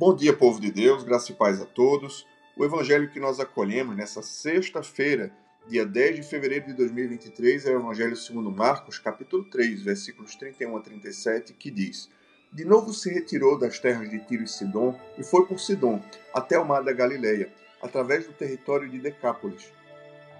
Bom dia, povo de Deus, graça e paz a todos. O evangelho que nós acolhemos nessa sexta-feira, dia 10 de fevereiro de 2023, é o evangelho segundo Marcos, capítulo 3, versículos 31 a 37, que diz: De novo se retirou das terras de Tiro e Sidom e foi por Sidom até o mar da Galileia, através do território de Decápolis.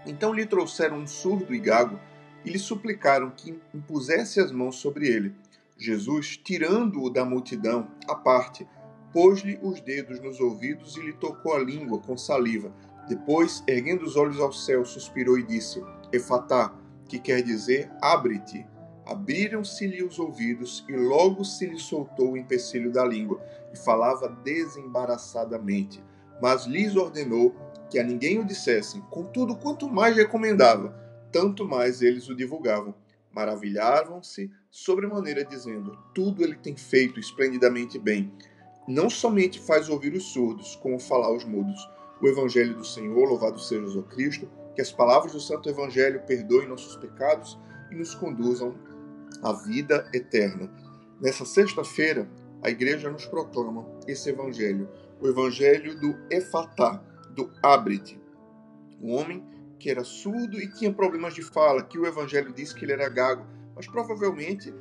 Então lhe trouxeram um surdo e gago e lhe suplicaram que impusesse as mãos sobre ele. Jesus, tirando-o da multidão, à parte, pôs-lhe os dedos nos ouvidos e lhe tocou a língua com saliva. Depois, erguendo os olhos ao céu, suspirou e disse: Efatá, que quer dizer abre-te. Abriram-se-lhe os ouvidos e logo se lhe soltou o empecilho da língua e falava desembaraçadamente. Mas lhes ordenou que a ninguém o dissessem. Contudo, quanto mais recomendava, tanto mais eles o divulgavam. Maravilhavam-se sobremaneira, dizendo: Tudo ele tem feito esplendidamente bem não somente faz ouvir os surdos, como falar aos mudos. O Evangelho do Senhor, louvado seja o Cristo, que as palavras do Santo Evangelho perdoem nossos pecados e nos conduzam à vida eterna. Nessa sexta-feira, a igreja nos proclama esse Evangelho, o Evangelho do Efatá, do Abrite. Um homem que era surdo e tinha problemas de fala, que o Evangelho diz que ele era gago, mas provavelmente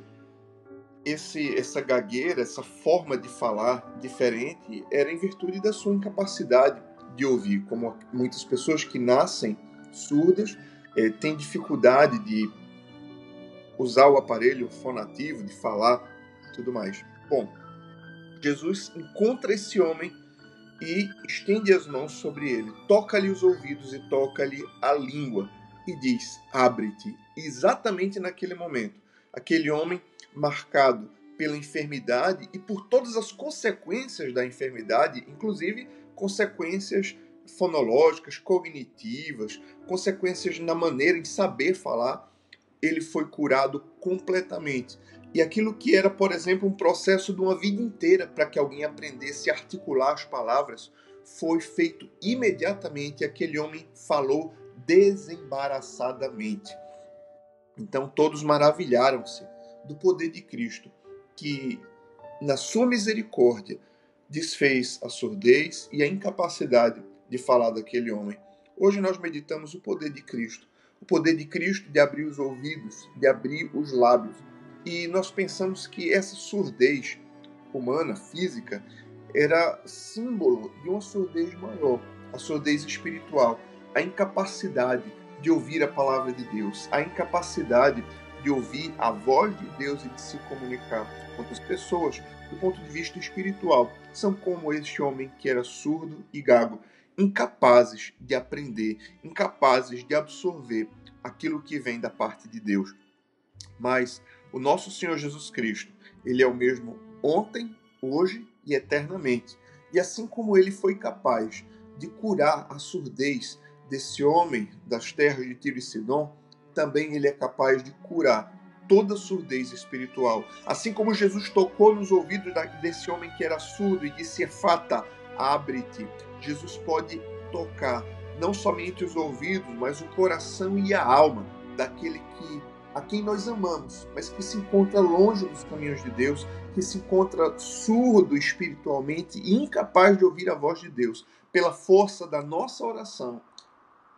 esse, essa gagueira, essa forma de falar diferente, era em virtude da sua incapacidade de ouvir. Como muitas pessoas que nascem surdas eh, têm dificuldade de usar o aparelho fonativo, de falar tudo mais. Bom, Jesus encontra esse homem e estende as mãos sobre ele, toca-lhe os ouvidos e toca-lhe a língua e diz: Abre-te. Exatamente naquele momento, aquele homem marcado pela enfermidade e por todas as consequências da enfermidade, inclusive consequências fonológicas, cognitivas, consequências na maneira em saber falar, ele foi curado completamente. E aquilo que era, por exemplo, um processo de uma vida inteira para que alguém aprendesse a articular as palavras, foi feito imediatamente. Aquele homem falou desembaraçadamente. Então todos maravilharam-se do poder de Cristo, que, na sua misericórdia, desfez a surdez e a incapacidade de falar daquele homem. Hoje nós meditamos o poder de Cristo, o poder de Cristo de abrir os ouvidos, de abrir os lábios. E nós pensamos que essa surdez humana, física, era símbolo de uma surdez maior, a surdez espiritual, a incapacidade de ouvir a palavra de Deus, a incapacidade de ouvir a voz de Deus e de se comunicar. Quantas pessoas, do ponto de vista espiritual, são como este homem que era surdo e gago, incapazes de aprender, incapazes de absorver aquilo que vem da parte de Deus. Mas o nosso Senhor Jesus Cristo, ele é o mesmo ontem, hoje e eternamente. E assim como ele foi capaz de curar a surdez desse homem das terras de Tiro e Sidom, também ele é capaz de curar toda surdez espiritual. Assim como Jesus tocou nos ouvidos desse homem que era surdo e disse: Fata, abre-te. Jesus pode tocar não somente os ouvidos, mas o coração e a alma daquele que a quem nós amamos, mas que se encontra longe dos caminhos de Deus, que se encontra surdo espiritualmente e incapaz de ouvir a voz de Deus. Pela força da nossa oração,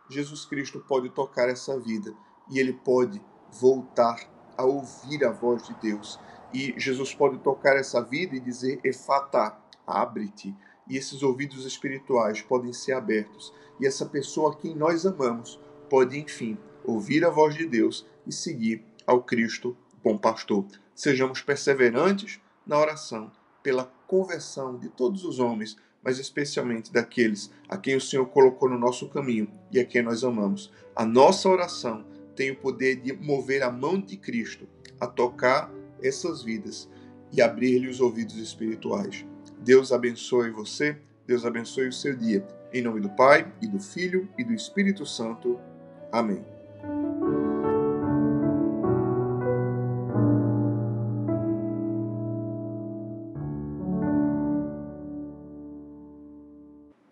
Jesus Cristo pode tocar essa vida e ele pode voltar a ouvir a voz de Deus. E Jesus pode tocar essa vida e dizer: Efata, abre-te. E esses ouvidos espirituais podem ser abertos. E essa pessoa a quem nós amamos pode, enfim, ouvir a voz de Deus e seguir ao Cristo, bom pastor. Sejamos perseverantes na oração pela conversão de todos os homens, mas especialmente daqueles a quem o Senhor colocou no nosso caminho e a quem nós amamos. A nossa oração tem o poder de mover a mão de Cristo a tocar essas vidas e abrir-lhe os ouvidos espirituais. Deus abençoe você, Deus abençoe o seu dia. Em nome do Pai, e do Filho, e do Espírito Santo. Amém.